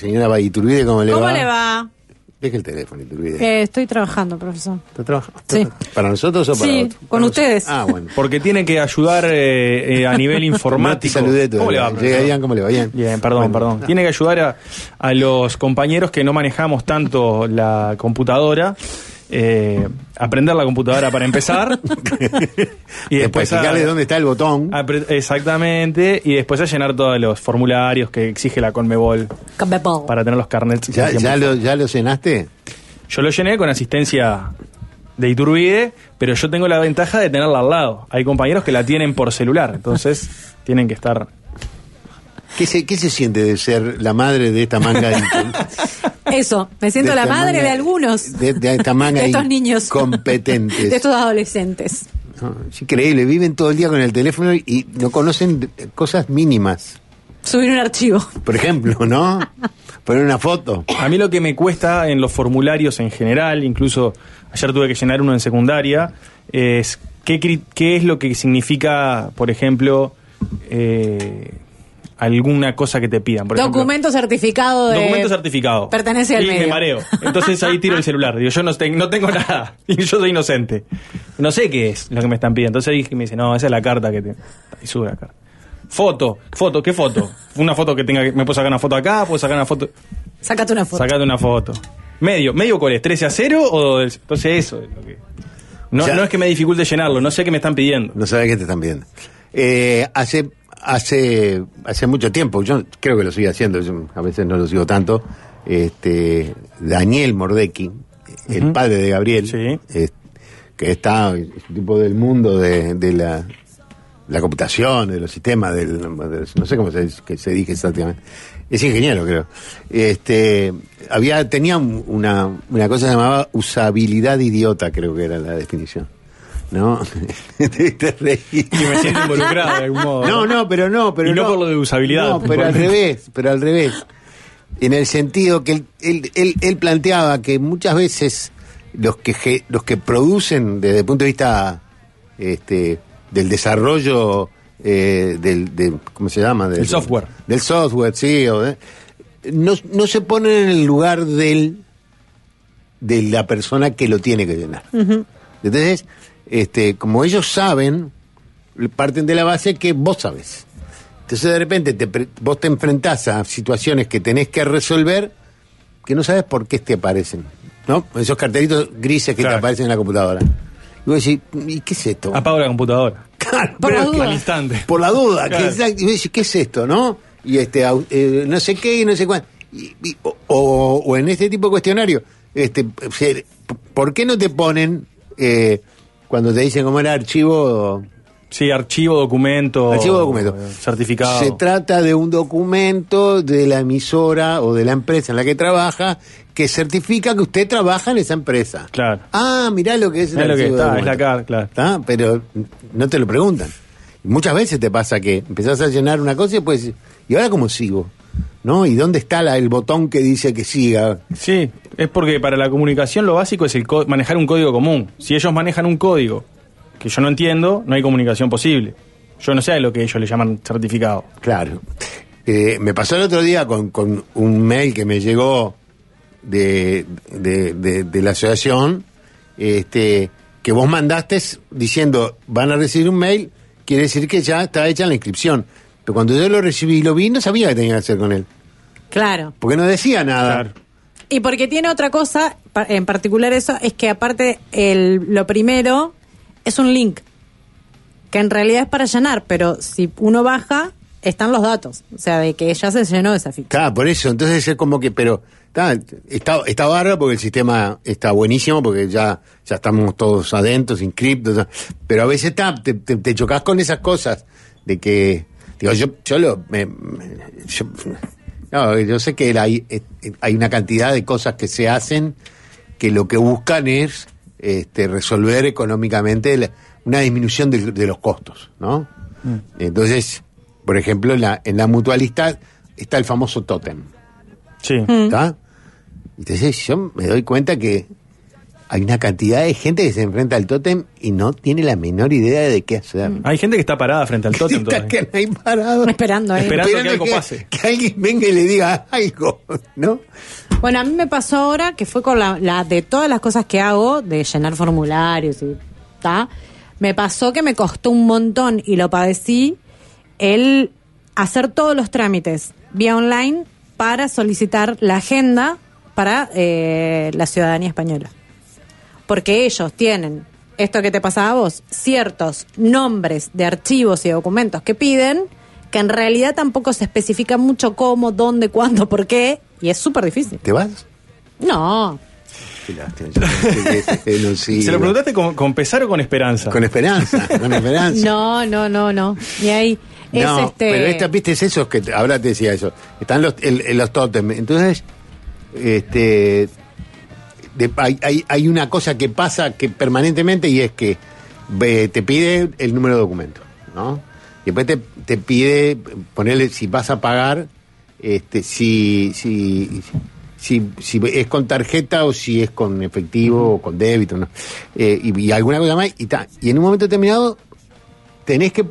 Señora Iturbide, ¿cómo le ¿Cómo va? le va? Deje el teléfono, Iturbide. Eh, estoy trabajando, profesor. ¿Está trabajando? Sí. ¿Para nosotros o para Sí, con Para ustedes. nosotros. Ah, bueno. Porque tiene que ayudar eh, eh, a nivel No informático. saludé ¿Cómo le va? Llega Ian, ¿cómo le va? Bien. Bien, perdón, Bueno, perdón. no. Tiene que ayudar a, a los compañeros que no manejamos tanto la computadora. Eh, aprender la computadora para empezar. y Después explicarle dónde está el botón. exactamente. Y después a llenar todos los formularios que exige la Conmebol Cabebol. para tener los carnets. ¿Ya, ya, lo, ¿Ya lo cenaste? Yo lo llené con asistencia de Iturbide, pero yo tengo la ventaja de tenerla al lado. Hay compañeros que la tienen por celular, entonces tienen que estar. ¿Qué se, ¿Qué se siente de ser la madre de esta manga de, Eso, me siento la madre manga- de algunos. De, de esta manga de estos niños. competentes? De estos adolescentes. No, es increíble, viven todo el día con el teléfono y no conocen cosas mínimas. Subir un archivo. Por ejemplo, ¿no? Poner una foto. A mí lo que me cuesta en los formularios en general, incluso ayer tuve que llenar uno en secundaria, es qué, qué es lo que significa, por ejemplo, eh, alguna cosa que te pidan. Por ejemplo, Documento certificado de. Documento certificado. Pertenece al y medio. me mareo. Entonces ahí tiro el celular. Digo, yo no, ten- no tengo nada. Y yo soy inocente. No sé qué es lo que me están pidiendo. Entonces ahí me dice, no, esa es la carta que te. Y sube la carta. Foto, foto, ¿qué foto? Una foto que tenga que. ¿Me puedo sacar una foto acá? ¿Puedo sacar una foto? Sácate una foto. Sacate una foto. Medio, ¿medio cuál es? ¿13 a 0? O entonces eso es lo que. No, O sea- no es que me dificulte llenarlo, no sé qué me están pidiendo. No sabes qué te están viendo. Eh, hace, hace, hace mucho tiempo, yo creo que lo sigo haciendo, yo a veces no lo sigo tanto, este, Daniel Mordecki, el padre de Gabriel, Sí. que está, tipo del mundo de, de la, la computación, de los sistemas, del, de- no sé cómo se, que se dice exactamente. Es ingeniero, creo. Este, había, tenía un- una, una cosa que se llamaba usabilidad idiota, creo que era la definición. ¿No? Te reís. Y me siento involucrado de algún modo. No, no, pero no, pero Y no por lo de usabilidad, No, pero al revés, pero al revés. En el sentido que él, él, él- él planteaba que muchas veces los que los que producen desde el punto de vista este, del desarrollo eh, del, de- ¿cómo se llama? Del El software. Del software, sí. o de- no, no se ponen en el lugar del de la persona que lo tiene que llenar. Entonces, este, como ellos saben, parten de la base que vos sabes. Entonces de repente te vos te enfrentás a situaciones que tenés que resolver que no sabes por qué te aparecen. ¿No? Esos cartelitos grises que te aparecen en la computadora. Y vos decís, ¿y qué es esto? Apago la computadora. Claro, Por pero la duda. Al instante. por la duda, Claro. que exacto, y vos decís, ¿qué es esto, no? Y este, eh, no sé qué y no sé cuánto. Y- y- o, o- o en este tipo de cuestionario, este, ¿por qué no te ponen eh, cuando te dicen cómo era archivo? Sí, archivo, documento. Archivo documento. Certificado. Se trata de un documento de la emisora o de la empresa en la que trabaja que certifica que usted trabaja en esa empresa. Claro. Ah, mirá lo que es el Es lo que está, es la carta, claro. ¿Está? Pero no te lo preguntan. Muchas veces te pasa que empezás a llenar una cosa y después ¿y ahora cómo sigo? ¿No? ¿Y dónde está la- el botón que dice que siga? Sí, es porque para la comunicación lo básico es el manejar un código común. Si ellos manejan un código que yo no entiendo, no hay comunicación posible. Yo no sé lo que ellos le llaman certificado. Claro. Eh, me pasó el otro día con, con un mail que me llegó de, de, de- de la asociación, este, que vos mandaste diciendo, van a recibir un mail, quiere decir que ya está hecha la inscripción. Pero cuando yo lo recibí y lo vi, no sabía qué tenía que hacer con él. Claro. Porque no decía nada. Claro. Y porque tiene otra cosa, en particular eso, es que aparte el, lo primero es un link, que en realidad es para llenar, pero si uno baja, están los datos, o sea, de que ya se llenó esa ficha. Claro, por eso, entonces es como que, pero está, está, está bárbaro porque el sistema está buenísimo, porque ya, ya estamos todos adentro, inscriptos, pero a veces está, te, te, te chocas con esas cosas de que, digo, yo, yo lo, me- me- yo, no, yo sé que hay, hay una cantidad de cosas que se hacen que lo que buscan es este, resolver económicamente una disminución de, de los costos, ¿no? Entonces, por ejemplo, en la, en la mutualista está el famoso tótem, Sí. Mm. ¿está? Entonces yo me doy cuenta que hay una cantidad de gente que se enfrenta al tótem y no tiene la menor idea de qué hacer. Hay gente que está parada frente al tótem Está todavía. que ahí parado. Esperando ahí. Esperando que algo pase. que alguien venga y le diga algo, ¿no? Bueno, a mí me pasó ahora que fue con la, la- de todas las cosas que hago, de llenar formularios y ta, me pasó que me costó un montón y lo padecí el hacer todos los trámites vía online para solicitar la agenda para eh, la ciudadanía española. Porque ellos tienen, esto que te pasaba a vos, ciertos nombres de archivos y documentos que piden, que en realidad tampoco se especifica mucho cómo, dónde, cuándo, por qué, y es súper difícil. ¿Te vas? No, Qué lástima, yo pensé que no ¿Se lo preguntaste con, con pesar o con esperanza? Con esperanza, con esperanza. no, no, no, no. Y ahí es No, este. pero esta, viste, es eso que te- ahora te decía eso. Están los, el- el- los tótems. Entonces, este, hay, hay, una cosa que pasa que permanentemente y es que ve, te pide el número de documento, ¿no? Y después te, te pide ponerle si vas a pagar, este, si, si, si, si es con tarjeta o si es con efectivo o con débito, ¿no? Eh, y, y alguna cosa más. Y, ta. y en un momento determinado tenés que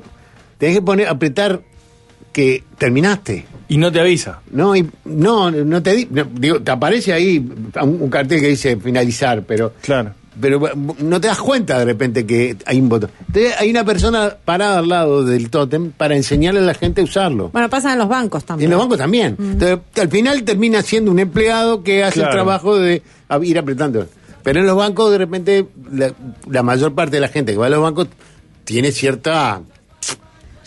tenés que poner apretar que terminaste Y no te avisa. no y no no te di- no, digo te aparece ahí un, un cartel que dice finalizar pero Claro. pero no te das cuenta de repente que hay un botón entonces hay una persona parada al lado del tótem para enseñarle a la gente a usarlo Bueno, pasa en los bancos y también. en los bancos también entonces al final termina siendo un empleado que hace Claro. el trabajo de ir apretando pero en los bancos de repente la, la mayor parte de la gente que va a los bancos tiene cierta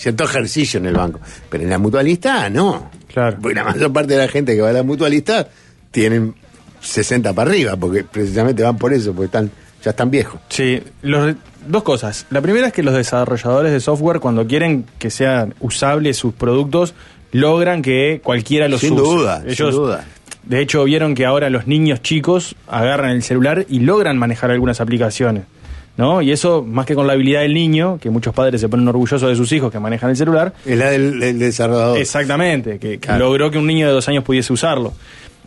cierto ejercicio en el banco. Pero en la mutualista, no. Claro. Porque la mayor parte de la gente que va a la mutualista tienen 60 para arriba, porque precisamente van por eso, porque están ya están viejos. Sí, los- dos cosas. La primera es que los desarrolladores de software, cuando quieren que sean usables sus productos, logran que cualquiera los Sin use. duda, sin Ellos, duda. De hecho, vieron que ahora los niños chicos agarran el celular y logran manejar algunas aplicaciones. ¿No? Y eso, más que con la habilidad del niño, que muchos padres se ponen orgullosos de sus hijos que manejan el celular, Es la del, del desarrollador. Exactamente, que, Claro. logró que un niño de dos años pudiese usarlo.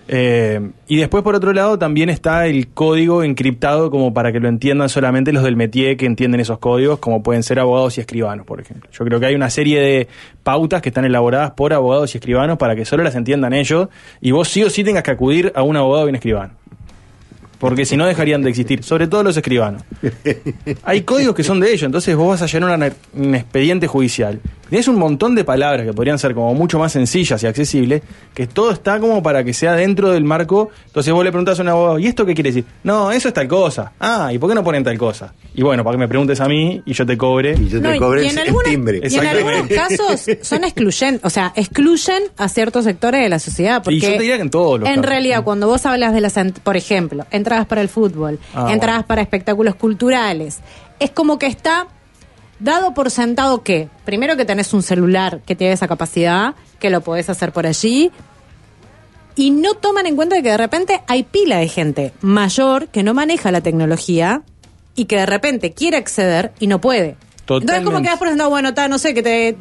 Eh, y después, por otro lado, también está el código encriptado como para que lo entiendan solamente los del métier que entienden esos códigos, como pueden ser abogados y escribanos, por ejemplo. Yo creo que hay una serie de pautas que están elaboradas por abogados y escribanos para que solo las entiendan ellos y vos sí o sí tengas que acudir a un abogado y un escribano. Porque si no dejarían de existir, sobre todo los escribanos. Hay códigos que son de ellos, entonces vos vas a llenar un expediente judicial. Tienes un montón de palabras que podrían ser como mucho más sencillas y accesibles, que todo está como para que sea dentro del marco. Entonces vos le preguntás a un abogado, ¿y esto qué quiere decir? No, eso es tal cosa. Ah, ¿y por qué no ponen tal cosa? Y bueno, para que me preguntes a mí y yo te cobre. Y yo te No, y- cobré y en el alguna- timbre. Y en algunos casos son excluyentes, o sea, excluyen a ciertos sectores de la sociedad. Porque Y yo te diría que en todos los En casos. realidad, cuando vos hablas de las, por ejemplo, entradas para el fútbol, Ah, entradas bueno. para espectáculos culturales, es como que está dado por sentado que, primero que tenés un celular que tiene esa capacidad, que lo podés hacer por allí, y no toman en cuenta que de repente hay pila de gente mayor que no maneja la tecnología y que de repente quiere acceder y no puede. Entonces como Totalmente. quedas por sentado, bueno, ta, no sé, que te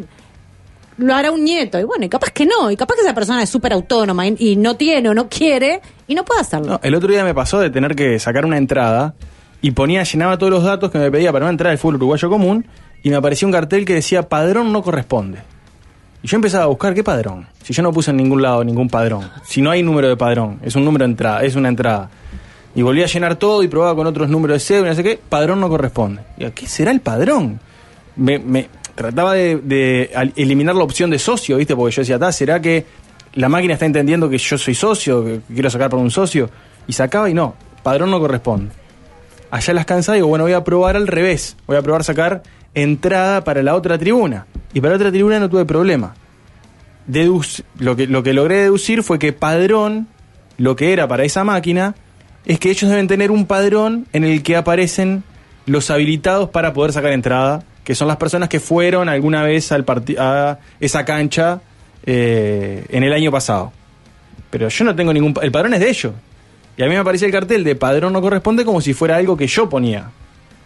lo hará un nieto. Y bueno, y capaz que no, y capaz que esa persona es súper autónoma y, y no tiene o no quiere y no puede hacerlo. No, el otro día me pasó de tener que sacar una entrada y ponía, llenaba todos los datos que me pedía para una entrada del fútbol uruguayo común y me apareció un cartel que decía padrón no corresponde. Y yo empezaba a buscar qué padrón. Si yo no puse en ningún lado ningún padrón. Si no hay número de padrón, es un número de entrada, es una entrada. Y volví a llenar todo y probaba con otros números de cédula, no sé qué, padrón no corresponde. Y ¿qué será el padrón? Me, me trataba de, al- eliminar la opción de socio, ¿viste? Porque yo decía, "Ta, ¿será que la máquina está entendiendo que yo soy socio, que quiero sacar por un socio? Y sacaba y no, padrón no corresponde. Allá las cansaba y digo, bueno, voy a probar al revés. Voy a probar sacar entrada para la otra tribuna. Y para la otra tribuna no tuve problema. Deduc- lo, que, lo que logré deducir fue que padrón, lo que era para esa máquina, es que ellos deben tener un padrón en el que aparecen los habilitados para poder sacar entrada, que son las personas que fueron alguna vez al a esa cancha eh, en el año pasado. Pero yo no tengo ningún... El padrón es de ellos. Y a mí me aparecía el cartel de padrón no corresponde como si fuera algo que yo ponía.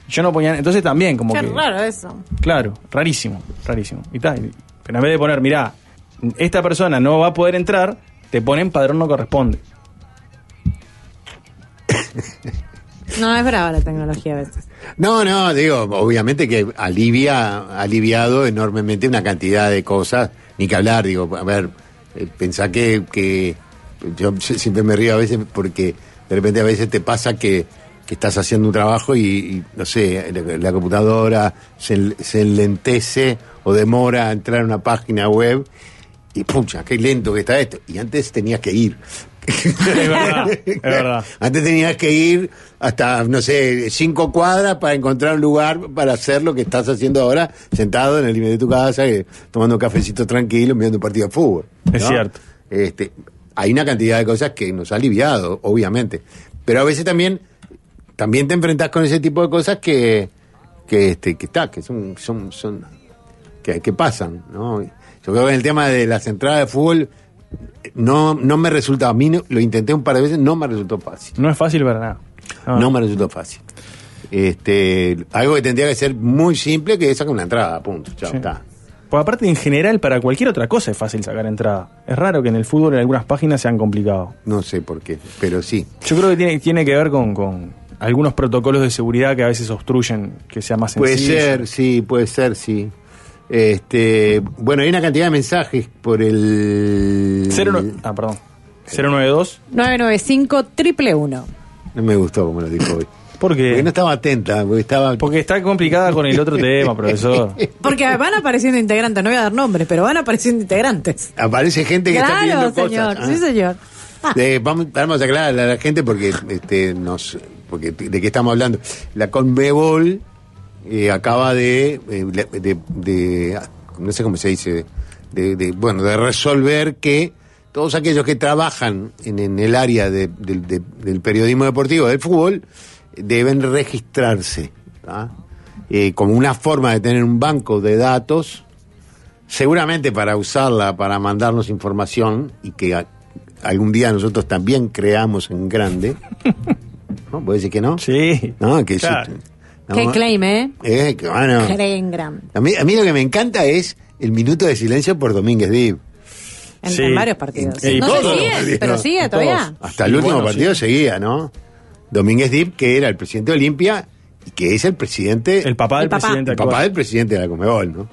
Yo no ponía... Entonces también como Qué que... raro eso. Claro, rarísimo, rarísimo. Y tal. Pero en vez de poner, mirá, esta persona no va a poder entrar, te ponen padrón no corresponde. No, es brava la tecnología a veces. No, no, digo, obviamente que alivia, aliviado enormemente una cantidad de cosas, ni que hablar, digo, a ver, eh, pensá que, que yo si- siempre me río a veces porque de repente a veces te pasa que, que estás haciendo un trabajo y, y, no sé, la, la computadora se, se enlentece o demora a entrar a una página web y pucha, qué lento que está esto. Y antes tenías que ir. Es verdad, es verdad. Antes tenías que ir hasta, no sé, cinco cuadras para encontrar un lugar para hacer lo que estás haciendo ahora, sentado en el límite de tu casa, eh, tomando un cafecito tranquilo, mirando un partido de fútbol. Es cierto. Este, hay una cantidad de cosas que nos ha aliviado, obviamente. Pero a veces también, también te enfrentas con ese tipo de cosas que, que, este, que está, que son, son, son, que, que pasan, ¿no? Yo creo que en el tema de las entradas de fútbol, no, no me resulta, a mí no- lo intenté un par de veces, no me resultó fácil. No es fácil para nada. No me resultó fácil. Este, algo que tendría que ser muy simple, que es sacar una entrada, punto. Chao, Sí. está. Pues aparte, en general, para cualquier otra cosa es fácil sacar entrada. Es raro que en el fútbol en algunas páginas sean complicados. No sé por qué, pero sí. Yo creo que tiene, tiene que ver con, con algunos protocolos de seguridad que a veces obstruyen que sea más Puede sencillo. ser, sí, puede ser, sí. Este, bueno, hay una cantidad de mensajes por el. Cero no- ah, perdón. 092. 995 triple uno. No me gustó como lo dijo hoy. ¿Por Porque qué? no estaba atenta, porque estaba. Porque está complicada con el otro tema, profesor. Porque van apareciendo integrantes, no voy a dar nombres, pero van apareciendo integrantes. Aparece gente que está Claro, pidiendo señor, cosas. sí, Ah. señor. Ah, De- vamos, vamos a aclarar a la gente porque este, nos, porque de qué estamos hablando. La Conmebol eh, acaba de, eh, de, de- no sé cómo se dice, de, de- bueno, de resolver que todos aquellos que trabajan en, en el área de- del- de- del periodismo deportivo del fútbol deben registrarse. Eh, como una forma de tener un banco de datos seguramente para usarla para mandarnos información y que a- algún día nosotros también creamos en grande. ¿No? ¿Puede decir que no? Sí. No, que sí. Claro. No, Qué claim, ¿eh? eh, que, bueno, Creen grande. a, mí, a mí lo que me encanta es el minuto de silencio por Domínguez Div. En, Sí. en varios partidos. Y no sigue, pero sigue todavía. Hasta el último bueno, partido sí. seguía, ¿no? Domínguez Div, que era el presidente de Olimpia y que es el presidente, El papá del El papá. presidente el papá del presidente de la Comebol, ¿no?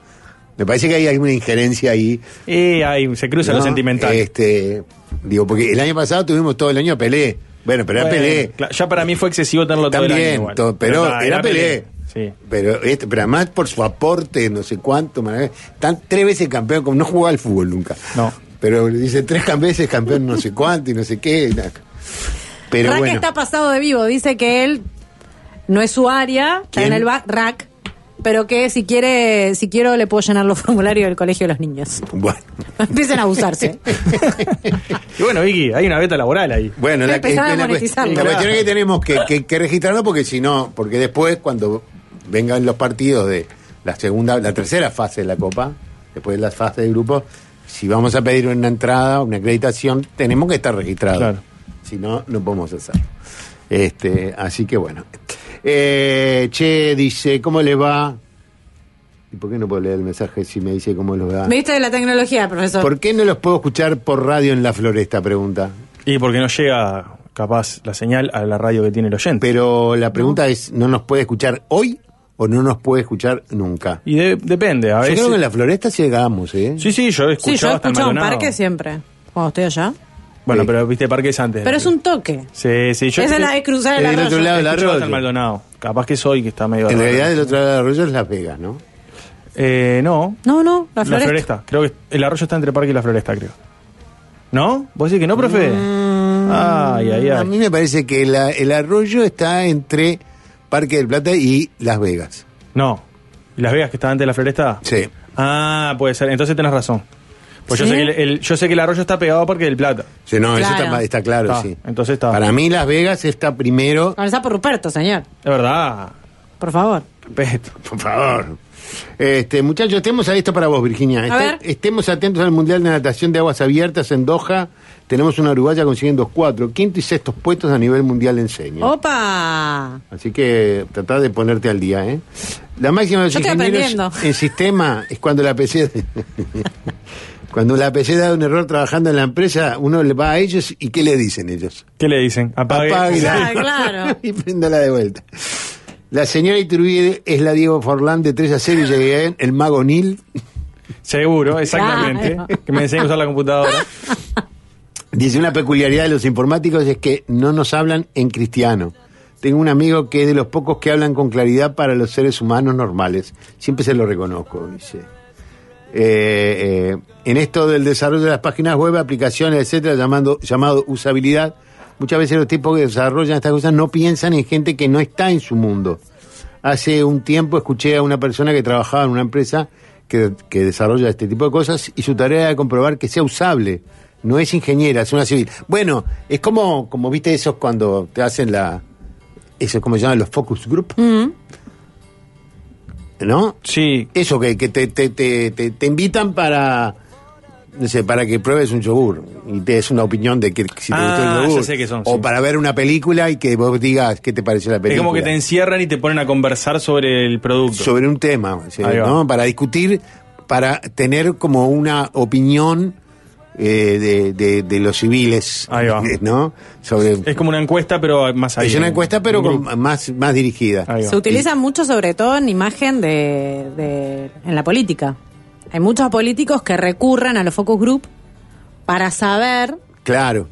Me parece que hay alguna injerencia ahí. Y ahí se cruza ¿no? lo sentimental. Este, digo, porque el año pasado tuvimos todo el año a Pelé. Bueno, pero era Bueno, Pelé. Ya para mí fue excesivo tenerlo todo el año. También, igual. to- pero, está, era Pelé. Sí. Pero, este, pero además por su aporte, no sé cuánto, marav- tan tres veces campeón, como no jugaba al fútbol nunca. No. Pero dice tres veces campeón no sé cuánto y no sé qué. Pero Rack bueno. está pasado de vivo, dice que él no es su área, está en el back, Rack, pero que si quiere, si quiero le puedo llenar los formularios del colegio de los niños. Bueno, Empiecen a abusarse. Y bueno, Vicky, hay una beta laboral ahí. bueno la, a la, cuestión es que tenemos que, que, que registrarlo porque si no, porque después cuando vengan los partidos de la segunda, la tercera fase de la Copa, después de la fase de grupo, si vamos a pedir una entrada, una acreditación, tenemos que estar registrados. Claro. Si no, no podemos hacerlo. Este, así que bueno. Eh, che, dice, ¿cómo le va? ¿Y por qué no puedo leer el mensaje si me dice cómo lo va? ¿Viste la tecnología, profesor? ¿Por qué no los puedo escuchar por radio en la floresta? Pregunta. Y porque no llega capaz la señal a la radio que tiene el oyente. Pero la pregunta es, ¿no nos puede escuchar hoy o no nos puede escuchar nunca? Y de- depende, a Yo veces. creo que en la floresta llegamos, ¿eh? Sí, sí, yo he sí, yo escuchado he hasta en escuchado un Maldonado. parque siempre, cuando estoy allá. Bueno, Sí. pero viste parques antes. Pero es un toque. Sí, sí, yo Esa es la de cruzar el Es del arroyo. otro lado del arroyo. en Maldonado. Capaz que soy que está medio En realidad del otro lado del arroyo es Las Vegas, ¿no? Eh, no. No, no, la La floresta. floresta. Creo que el arroyo está entre parque y la floresta, creo. ¿No? ¿Vos decís que no, profe? Ay, ay, Mm, A ay. mí me parece que la- el arroyo está entre Parque del Plata y Las Vegas. No. ¿Y Las Vegas que está antes de la floresta? Sí. Ah, puede ser. Entonces tenés razón. Pues yo, sé que el, el- yo sé que el arroyo está pegado a Parque del Plata. Sí, no, eso Claro. está, está claro, Está, sí. entonces está. Para mí Las Vegas está primero. Con el sapo Ruperto, señor. Es verdad. Por favor. Respeto. Por favor. Este, muchachos, estemos a esto para vos, Virginia. Este- ver. Estemos atentos al Mundial de Natación de Aguas Abiertas en Doha. Tenemos una uruguaya consiguiendo cuatro, quinto y sextos puestos a nivel mundial en señas. ¡Opa! Así que trata de ponerte al día, ¿eh? La máxima de los Yo estoy ingenieros aprendiendo. en sistema es cuando la PC... Cuando la PC da un error trabajando en la empresa, uno le va a ellos y ¿qué le dicen ellos? ¿Qué le dicen? Apague. Apáguela. Ah, claro. y préndala de vuelta. La señora Iturbide es la Diego Forlán de 3 a 0 y llegué bien, el mago Nil. Seguro, exactamente. Que me enseñen a usar la computadora. Dice, una peculiaridad de los informáticos es que no nos hablan en cristiano. Tengo un amigo que es de los pocos que hablan con claridad para los seres humanos normales. Siempre se lo reconozco, dice. Eh, eh, en esto del desarrollo de las páginas web, aplicaciones, etcétera, llamando, llamado usabilidad, muchas veces los tipos que desarrollan estas cosas no piensan en gente que no está en su mundo. Hace un tiempo escuché a una persona que trabajaba en una empresa que, que desarrolla este tipo de cosas y su tarea era comprobar que sea usable. No es ingeniera, es una civil. Bueno, es como, como viste esos cuando te hacen la... Eso es como se llaman los focus group, Mm. ¿No? Sí. Eso que, que te, te, te, te, te invitan para no sé, para que pruebes un yogur y te des una opinión de que si te Ah, gustó el yogur. ya sé son, o sí. para ver una película y que vos digas qué te pareció la Es película. como que te encierran y te ponen a conversar sobre el producto. sobre un tema, va. ¿no? Para discutir, para tener como una opinión eh, de, de, de los civiles, Ahí va. ¿no? Sobre Es como una encuesta, pero más ahí. es una en- encuesta, pero con- más, más dirigida. Se utiliza mucho, sobre todo en imagen de, de- en la política. Hay muchos políticos que recurren a los focus group para saber Claro.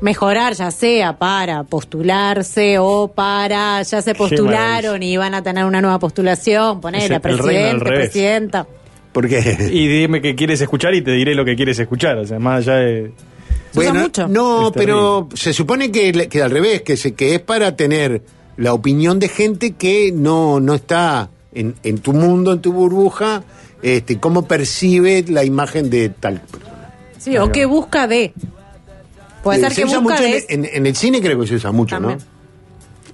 mejorar, ya sea para postularse o para ya se postularon y van a tener una nueva postulación, poner a presidente, revés. Porque Y dime qué quieres escuchar y te diré lo que quieres escuchar. O sea, más allá de. Se usa mucho. No, pero se supone que, que al revés, que, se, que es para tener la opinión de gente que no, no está en, en tu mundo, en tu burbuja, este, cómo percibe la imagen de tal persona. Sí, o que busca de. Puede Eh, ser se que usa busca mucho de. en- en el cine creo que se usa mucho, También. ¿no?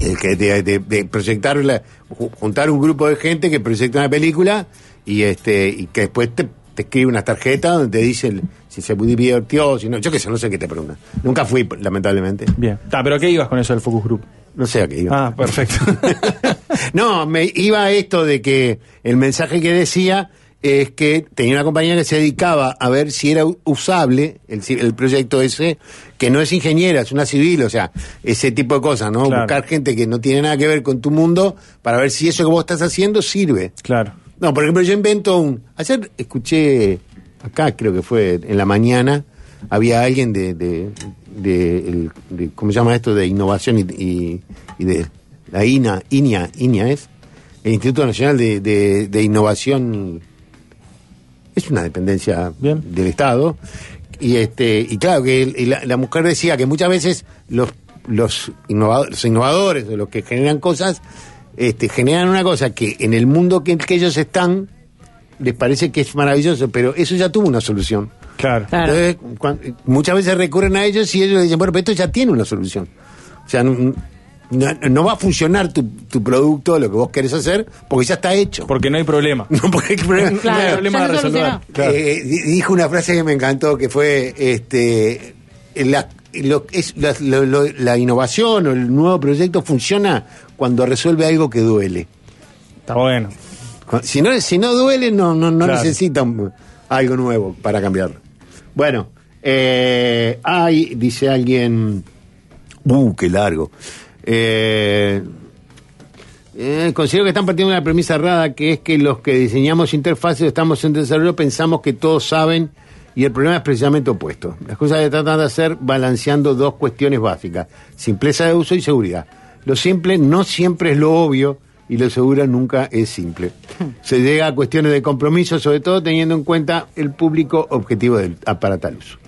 El que de, de- de proyectar la- ju- juntar un grupo de gente que proyecta una película y este y que después te, te escribe una tarjeta donde te dice si se divirtió, si no, yo qué sé, no sé qué te preguntan. Nunca fui, lamentablemente. Bien. Ah, pero ¿qué ibas con eso del focus group? No sé a qué iba. Ah, perfecto. no, me iba a esto de que el mensaje que decía es que tenía una compañía que se dedicaba a ver si era usable el, el proyecto ese, que no es ingeniera, es una civil, o sea, ese tipo de cosas, ¿no? Claro. Buscar gente que no tiene nada que ver con tu mundo para ver si eso que vos estás haciendo sirve. claro. No, por ejemplo, yo invento un... Ayer escuché, acá creo que fue en la mañana, había alguien de... de, de, el- de- ¿Cómo se llama esto? De innovación y, y- y de... La INA, INIA, INIA es, el Instituto Nacional de, de- de Innovación, es una dependencia Bien. del Estado, y este y claro que el- y la, la mujer decía que muchas veces los los innovadores, los innovadores o los que generan cosas este, generan una cosa que en el mundo que, que ellos están les parece que es maravilloso, pero eso ya tuvo una solución. Claro. Claro. Entonces, muchas veces recurren a ellos y ellos dicen, bueno, pero esto ya tiene una solución. O sea, no, no- no va a funcionar tu, tu producto, lo que vos querés hacer, porque ya está hecho. Porque no hay problema. No, porque hay problema. Claro, No hay problema ya a se resolver. Claro. Eh, di- dijo una frase que me encantó que fue este la, lo- es, la, lo- lo- la innovación o el nuevo proyecto funciona cuando resuelve algo que duele. Está bueno. Si no, si no duele, no, no, no Claro. necesita un- algo nuevo para cambiarlo. Bueno, eh, hay, dice alguien, uh, qué largo. Eh, eh, considero que están partiendo de una premisa errada, que es que los que diseñamos interfaces o estamos en desarrollo pensamos que todos saben y el problema es precisamente opuesto. Las cosas que tratan de hacer balanceando dos cuestiones básicas, simpleza de uso y seguridad. Lo simple no siempre es lo obvio y lo seguro nunca es simple. Se llega a cuestiones de compromiso, sobre todo teniendo en cuenta el público objetivo del, para tal uso.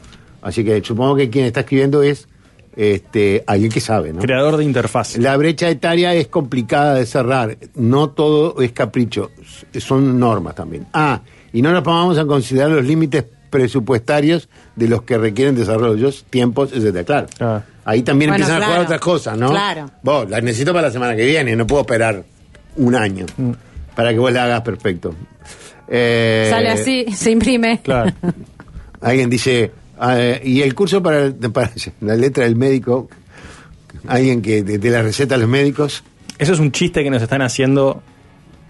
Así que supongo que quien está escribiendo es este, alguien que sabe, ¿no? Creador de interfaz. La brecha etaria es complicada de cerrar. No todo es capricho, son normas también. Ah, y no nos pongamos a considerar los límites presupuestarios de los que requieren desarrollos, tiempos, etcétera. Claro. Ah. Ahí también Bueno, empiezan a jugar otras cosas, ¿no? Claro. Vos, las necesito para la semana que viene, no puedo esperar un año Mm. para que vos la hagas perfecto. Eh, Sale así, se imprime. Claro. Alguien dice, ah, eh, y el curso para, para la letra del médico, alguien que de, de la receta a los médicos, Eso es un chiste que nos están haciendo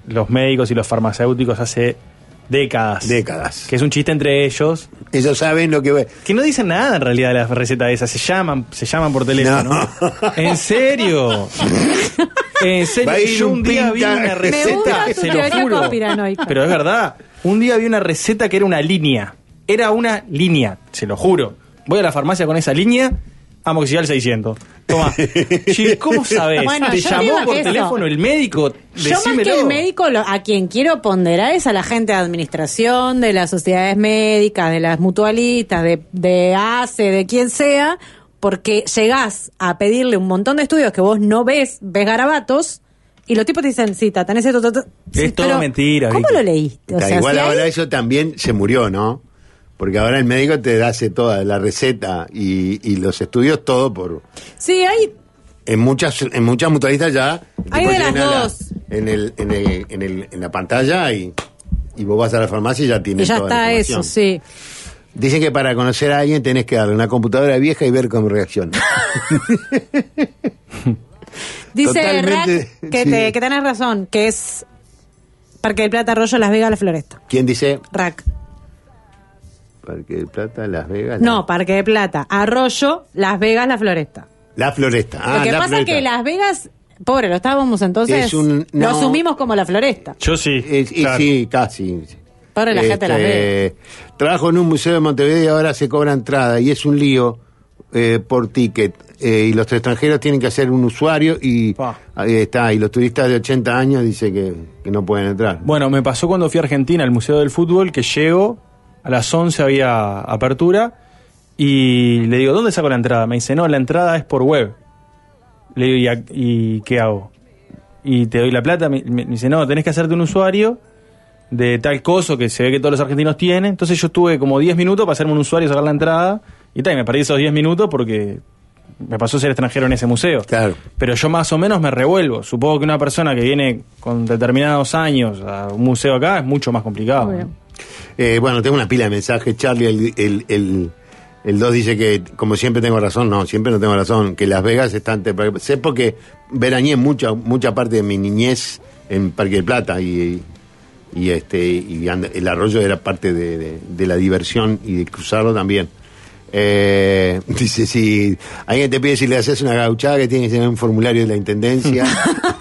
los médicos y los farmacéuticos hace Décadas. Décadas. Que es un chiste entre ellos. Ellos saben lo que... Que no dicen nada en realidad de la receta esa. Se llaman, se llaman por teléfono. No. ¿En serio? En serio. Va a ir Yo un un día vi pinta- una Me receta. gusta tu se lo teoría juro. conspiranoica. Pero es verdad. Un día vi una receta que era una línea. Era una línea, se lo juro. Voy a la farmacia con esa línea, amoxicil 600. Toma. Che, ¿Cómo sabes? Bueno, ¿Te yo llamó por eso- teléfono el médico? Yo más que el médico, lo- a quien quiero ponderar es a la gente de administración, de las sociedades médicas, de las mutualistas, de, de ACE, de quien sea, porque llegás a pedirle un montón de estudios que vos no ves, ves garabatos, y los tipos te dicen, sí, tenés esto, esto, esto". Es Sí, todo pero mentira, ¿Cómo Vicky. lo leíste? O sea, igual si hay- ahora eso también se murió, ¿no? Porque ahora el médico te hace toda la receta y, y los estudios todo por... Sí, hay En muchas en muchas mutualistas ya... Hay de las la- dos. en, el, en, el, en, el, en la pantalla y, y vos vas a la farmacia y ya y tienes ya toda la está eso, sí. Dicen que para conocer a alguien tenés que darle una computadora vieja y ver cómo reacciona. Dice Rack que, sí. te, que tenés razón, que es Parque del Plata, Arroyo, Las Vegas, La Floresta. ¿Quién dice? Rack. Parque del Plata, Las Vegas. No, Parque de Plata, Arroyo, Las Vegas, La Floresta. La Floresta. Ah, Lo que la pasa es que Las Vegas, pobre, lo estábamos entonces, Es un- lo asumimos como La Floresta. Yo sí. Es- y claro. Sí, casi. Pobre la gente de Las Vegas. Este, Trabajo en un museo de Montevideo y ahora se cobra entrada y es un lío eh, por ticket. Eh, y los extranjeros tienen que hacer un usuario y ahí está. Y los turistas de 80 años dicen que, que no pueden entrar. Bueno, me pasó cuando fui a Argentina al Museo del Fútbol que llego, a las 11 había apertura y le digo, ¿dónde saco la entrada? Me dice, no, la entrada es por web. Le digo, ¿y, a- y qué hago? Y te doy la plata, me, me dice, no, tenés que hacerte un usuario de tal coso que se ve que todos los argentinos tienen. Entonces yo tuve como 10 minutos para hacerme un usuario y sacar la entrada y tal, y me perdí esos 10 minutos porque me pasó ser extranjero en ese museo. Claro. Pero yo más o menos me revuelvo. Supongo que una persona que viene con determinados años a un museo acá es mucho más complicado. Eh, bueno, tengo una pila de mensajes. Charlie, el, el, el, el 2 dice que, como siempre tengo razón. No, siempre no tengo razón. Que Las Vegas están. Sé porque veraneé mucha, mucha parte de mi niñez en Parque del Plata y, y este y el arroyo era parte de, de- de la diversión y de cruzarlo también. Eh, dice, si alguien te pide si le haces una gauchada que tiene que tener un formulario de la Intendencia.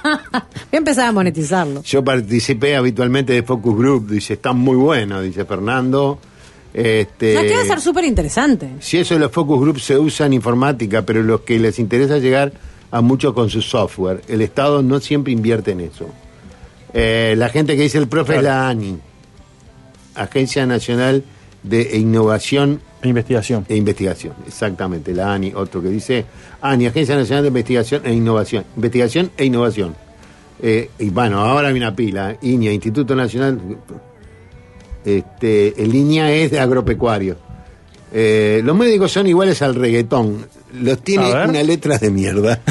Voy a empezar a monetizarlo. Yo participé habitualmente de Focus Group, dice, están muy buenos, dice Fernando. Este, que va a ser súper interesante. si eso de los Focus Group se usa en informática, pero los que les interesa llegar a mucho con su software, el Estado no siempre invierte en eso. Eh, la gente que dice el profe es la ANI, Agencia Nacional de Innovación Investigación. e Investigación, exactamente, la ANI, otro que dice ANI, Agencia Nacional de Investigación e Innovación, Investigación e Innovación. Eh, y bueno, ahora hay una pila, INIA, Instituto Nacional, este, el INIA es de agropecuario. Eh, los médicos son iguales al reggaetón, los tiene una letra de mierda.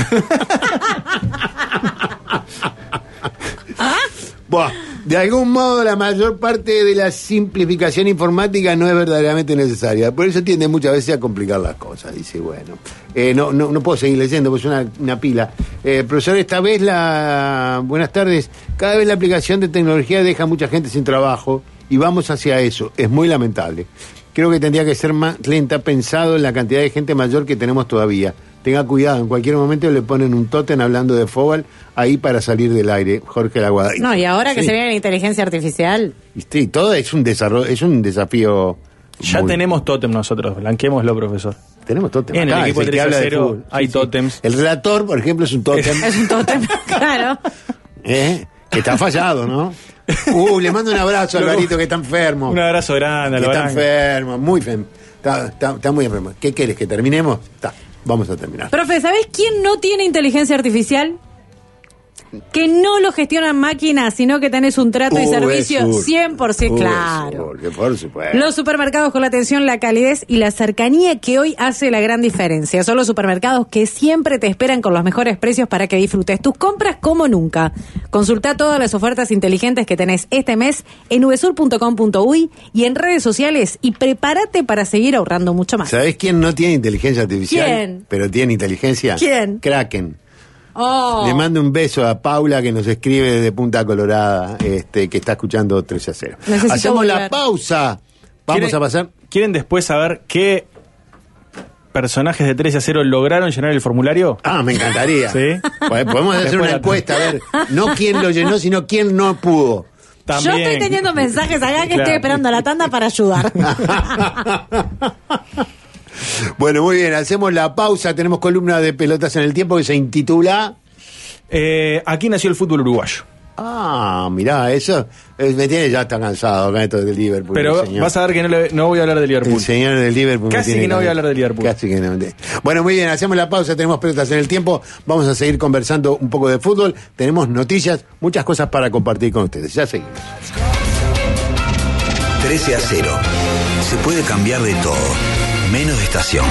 Buah, de algún modo la mayor parte de la simplificación informática no es verdaderamente necesaria. Por eso tiende muchas veces a complicar las cosas. Dice, bueno, eh, no, no, no puedo seguir leyendo, pues es una, una pila. Eh, profesor, esta vez la... Buenas tardes. Cada vez la aplicación de tecnología deja a mucha gente sin trabajo y vamos hacia eso. Es muy lamentable. Creo que tendría que ser más lenta pensado en la cantidad de gente mayor que tenemos todavía. Tenga cuidado, en cualquier momento le ponen un tótem hablando de Fobal ahí para salir del aire, Jorge Laguada. No, y ahora que se viene la inteligencia artificial, Y Sí, todo es un desarrollo, es un desafío. Ya muy- tenemos tótem nosotros, blanquémoslo, profesor. Tenemos tótem. En el equipo es de que 3 a habla de 0 fútbol. hay tótems. El relator, por ejemplo, es un tótem. es un tótem, claro. ¿eh? Que está fallado, ¿no? Uh, le mando un abrazo a Alvarito que está enfermo. Un abrazo grande, que a está Alvarito. enfermo, muy enfermo. Está, está- está muy enfermo. ¿Qué quieres? ¿Que terminemos? Está, vamos a terminar. Profe, ¿sabés quién no tiene inteligencia artificial? Que no lo gestionan máquinas, sino que tenés un trato y servicio es sur. 100% Uh, claro. por supuesto. Los supermercados con la atención, la calidez y la cercanía que hoy hace la gran diferencia. Son los supermercados que siempre te esperan con los mejores precios para que disfrutes tus compras como nunca. Consulta todas las ofertas inteligentes que tenés este mes en uvesur.com.uy y en redes sociales y prepárate para seguir ahorrando mucho más. ¿Sabés quién no tiene inteligencia artificial? ¿Quién? Pero tiene inteligencia. ¿Quién? Kraken. Oh. Le mando un beso a Paula que nos escribe desde Punta Colorada, este, que está escuchando 13 a 0. Necesito Hacemos la pausa. Vamos ¿Quieren- a pasar. ¿Quieren después saber qué personajes de 13 a 0 lograron llenar el formulario? Ah, me encantaría. Sí. Pues Podemos hacer Después una encuesta, a ver, no quién lo llenó, sino quién no pudo. Yo estoy teniendo mensajes acá que Claro. estoy esperando la tanda para ayudar. Bueno, muy bien, hacemos la pausa. Tenemos columna de pelotas en el tiempo que se intitula. Eh, aquí nació el fútbol uruguayo. Ah, mirá, eso eh, me tiene ya tan cansado con esto del Liverpool. Pero vas a ver que no, le- no voy a hablar de Liverpool. El señor del Liverpool. me Casi tiene que no voy a hablar de Liverpool. Casi que no. Bueno, muy bien, hacemos la pausa, tenemos pelotas en el tiempo. Vamos a seguir conversando un poco de fútbol. Tenemos noticias, muchas cosas para compartir con ustedes. Ya seguimos. 13 a 0. Se puede cambiar de todo, menos estación.